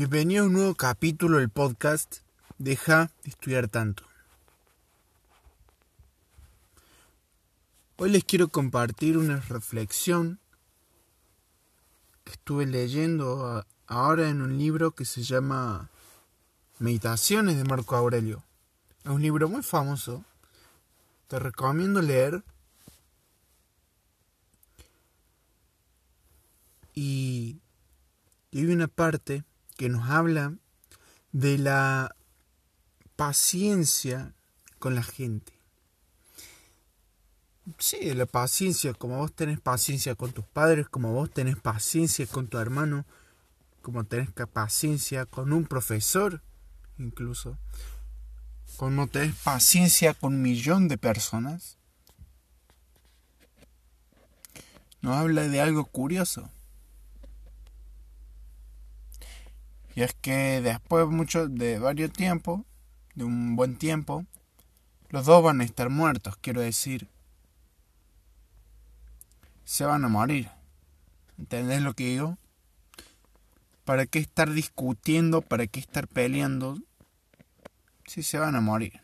Bienvenido a un nuevo capítulo del podcast Deja de estudiar tanto. Hoy les quiero compartir una reflexión que estuve leyendo ahora en un libro que se llama Meditaciones de Marco Aurelio. Es un libro muy famoso. Te recomiendo leer. Y, y hay una parte que nos habla de la paciencia con la gente. Sí, de la paciencia, como vos tenés paciencia con tus padres, como vos tenés paciencia con tu hermano, como tenés paciencia con un profesor, incluso, como tenés paciencia con un millón de personas. Nos habla de algo curioso. Y es que después mucho de varios tiempo, de un buen tiempo, los dos van a estar muertos, quiero decir. Se van a morir. ¿Entendés lo que digo? ¿Para qué estar discutiendo? ¿Para qué estar peleando? Si se van a morir.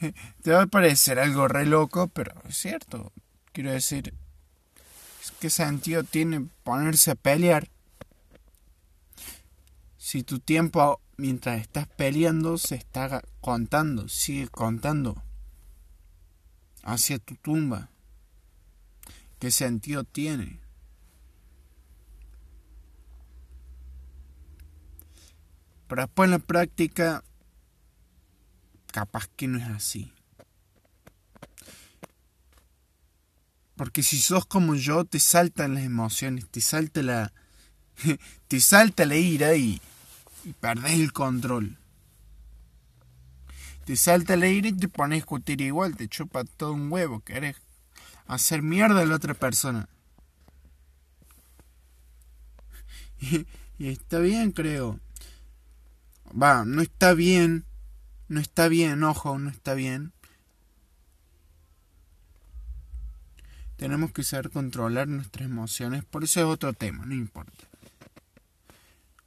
Te va a parecer algo re loco, pero es cierto. Quiero decir, ¿qué sentido tiene ponerse a pelear si tu tiempo mientras estás peleando se está contando, sigue contando hacia tu tumba, ¿qué sentido tiene? Pero después en la práctica, capaz que no es así. Porque si sos como yo, te saltan las emociones, te salta la. te salta la ira y y perdés el control. Te salta el aire y te pones a discutir igual, te chupa todo un huevo, querés hacer mierda a la otra persona. Y, y está bien, creo. Va, no está bien, no está bien, ojo, no está bien. Tenemos que saber controlar nuestras emociones, por eso es otro tema, no importa.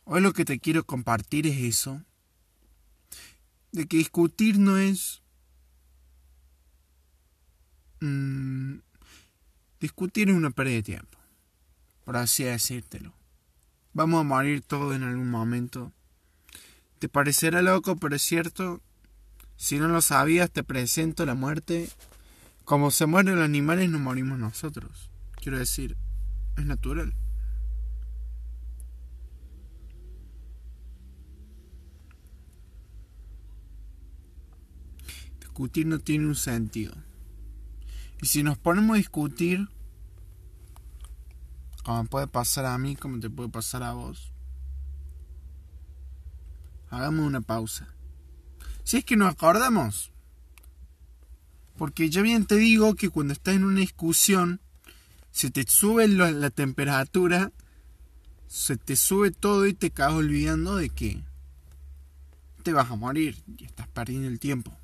Hoy lo que te quiero compartir es eso, de que discutir no es... Mm, discutir es una pérdida de tiempo, por así decírtelo. Vamos a morir todos en algún momento. Te parecerá loco, pero es cierto. Si no lo sabías, te presento la muerte. Como se mueren los animales, no morimos nosotros. Quiero decir, es natural. Discutir no tiene un sentido. Y si nos ponemos a discutir, como puede pasar a mí, como te puede pasar a vos, hagamos una pausa. Si es que nos acordamos. Porque ya bien te digo que cuando estás en una discusión, se te sube la temperatura, se te sube todo y te caes olvidando de que te vas a morir y estás perdiendo el tiempo.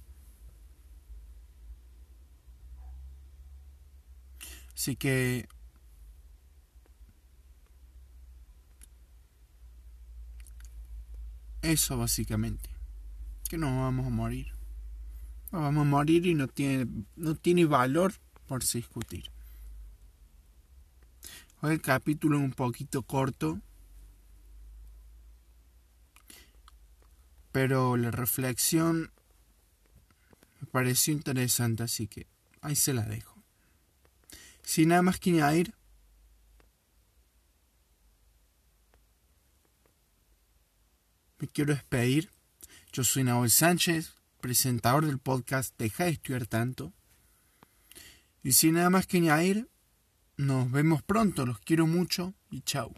Así que eso básicamente. Que nos vamos a morir. Nos vamos a morir y no tiene, no tiene valor por discutir. Hoy el capítulo es un poquito corto. Pero la reflexión me pareció interesante, así que ahí se la dejo. Sin nada más que añadir, me quiero despedir. Yo soy Nahuel Sánchez, presentador del podcast Deja de estudiar tanto. Y sin nada más que añadir, nos vemos pronto, los quiero mucho y chao.